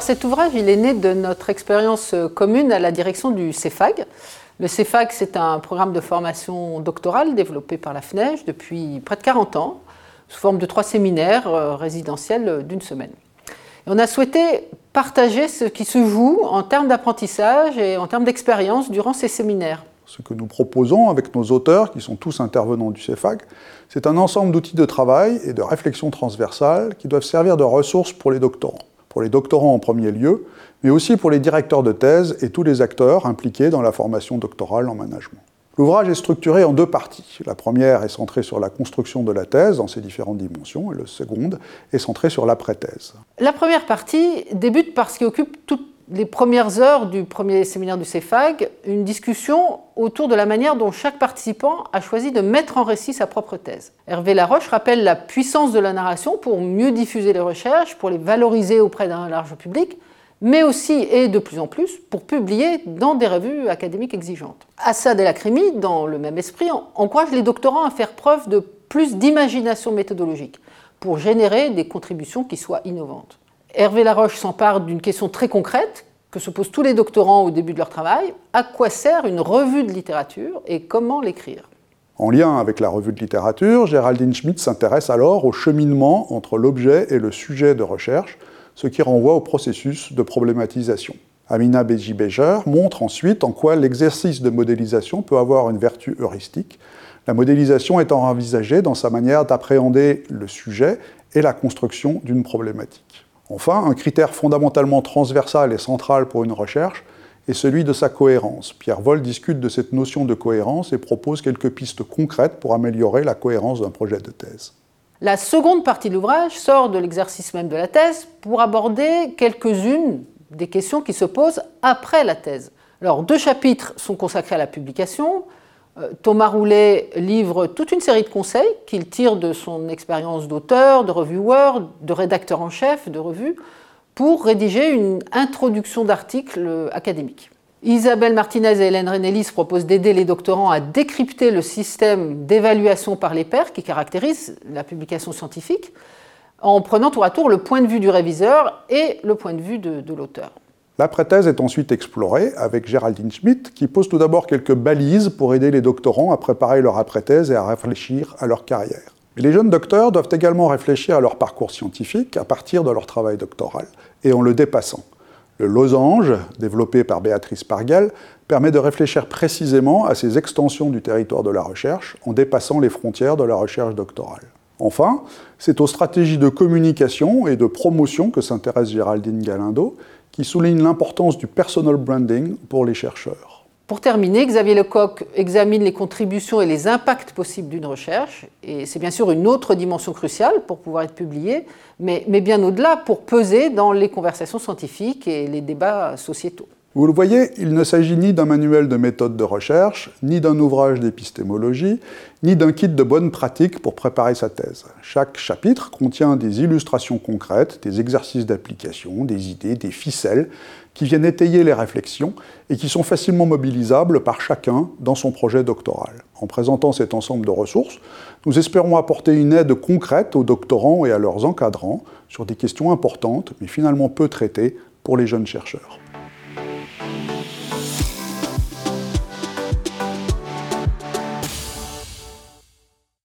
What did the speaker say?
Cet ouvrage, est né de notre expérience commune à la direction du CEFAG. Le CEFAG, c'est un programme de formation doctorale développé par la FNEJ depuis près de 40 ans, sous forme de trois séminaires euh, résidentiels d'une semaine. on a souhaité partager ce qui se joue en termes d'apprentissage et en termes d'expérience durant ces séminaires. Ce que nous proposons avec nos auteurs, qui sont tous intervenants du CEFAG, c'est un ensemble d'outils de travail et de réflexion transversale qui doivent servir de ressources pour les doctorants pour les doctorants en premier lieu, mais aussi pour les directeurs de thèse et tous les acteurs impliqués dans la formation doctorale en management. L'ouvrage est structuré en deux parties. La première est centrée sur la construction de la thèse dans ses différentes dimensions, et la seconde est centrée sur l'après-thèse. La première partie débute par ce qui occupe toutes les premières heures du premier séminaire du CEFAG, une discussion autour de la manière dont chaque participant a choisi de mettre en récit sa propre thèse. Hervé Laroche rappelle la puissance de la narration pour mieux diffuser les recherches, pour les valoriser auprès d'un large public, mais aussi et de plus en plus pour publier dans des revues académiques exigeantes. Assad El Akrimi, dans le même esprit, encourage les doctorants à faire preuve de plus d'imagination méthodologique pour générer des contributions qui soient innovantes. Hervé Laroche s'empare d'une question très concrète que se posent tous les doctorants au début de leur travail. À quoi sert une revue de littérature et comment l'écrire? En lien avec la revue de littérature, Géraldine Schmitt s'intéresse alors au cheminement entre l'objet et le sujet de recherche, ce qui renvoie au processus de problématisation. Amina Beji-Bejer montre ensuite en quoi l'exercice de modélisation peut avoir une vertu heuristique, la modélisation étant envisagée dans sa manière d'appréhender le sujet et la construction d'une problématique. Enfin, un critère fondamentalement transversal et central pour une recherche est celui de sa cohérence. Pierre Vol discute de cette notion de cohérence et propose quelques pistes concrètes pour améliorer la cohérence d'un projet de thèse. La seconde partie de l'ouvrage sort de l'exercice même de la thèse pour aborder quelques-unes des questions qui se posent après la thèse. Alors, deux chapitres sont consacrés à la publication, Thomas Roulet livre toute une série de conseils qu'il tire de son expérience d'auteur, de reviewer, de rédacteur en chef de revue, pour rédiger une introduction d'articles académiques. Isabelle Martinez et Hélène Renélis proposent d'aider les doctorants à décrypter le système d'évaluation par les pairs qui caractérise la publication scientifique, en prenant tour à tour le point de vue du réviseur et le point de vue de l'auteur. L'après-thèse est ensuite explorée avec Géraldine Schmidt, qui pose tout d'abord quelques balises pour aider les doctorants à préparer leur après-thèse et à réfléchir à leur carrière. Mais les jeunes docteurs doivent également réfléchir à leur parcours scientifique à partir de leur travail doctoral et en le dépassant. Le losange, développé par Béatrice Pargel, permet de réfléchir précisément à ces extensions du territoire de la recherche en dépassant les frontières de la recherche doctorale. Enfin, c'est aux stratégies de communication et de promotion que s'intéresse Géraldine Galindo, qui souligne l'importance du personal branding pour les chercheurs. Pour terminer, Xavier Lecoq examine les contributions et les impacts possibles d'une recherche, et c'est bien sûr une autre dimension cruciale pour pouvoir être publié, mais, mais bien au-delà pour peser dans les conversations scientifiques et les débats sociétaux. Vous le voyez, il ne s'agit ni d'un manuel de méthode de recherche, ni d'un ouvrage d'épistémologie, ni d'un kit de bonnes pratiques pour préparer sa thèse. Chaque chapitre contient des illustrations concrètes, des exercices d'application, des idées, des ficelles qui viennent étayer les réflexions et qui sont facilement mobilisables par chacun dans son projet doctoral. En présentant cet ensemble de ressources, nous espérons apporter une aide concrète aux doctorants et à leurs encadrants sur des questions importantes, mais finalement peu traitées pour les jeunes chercheurs.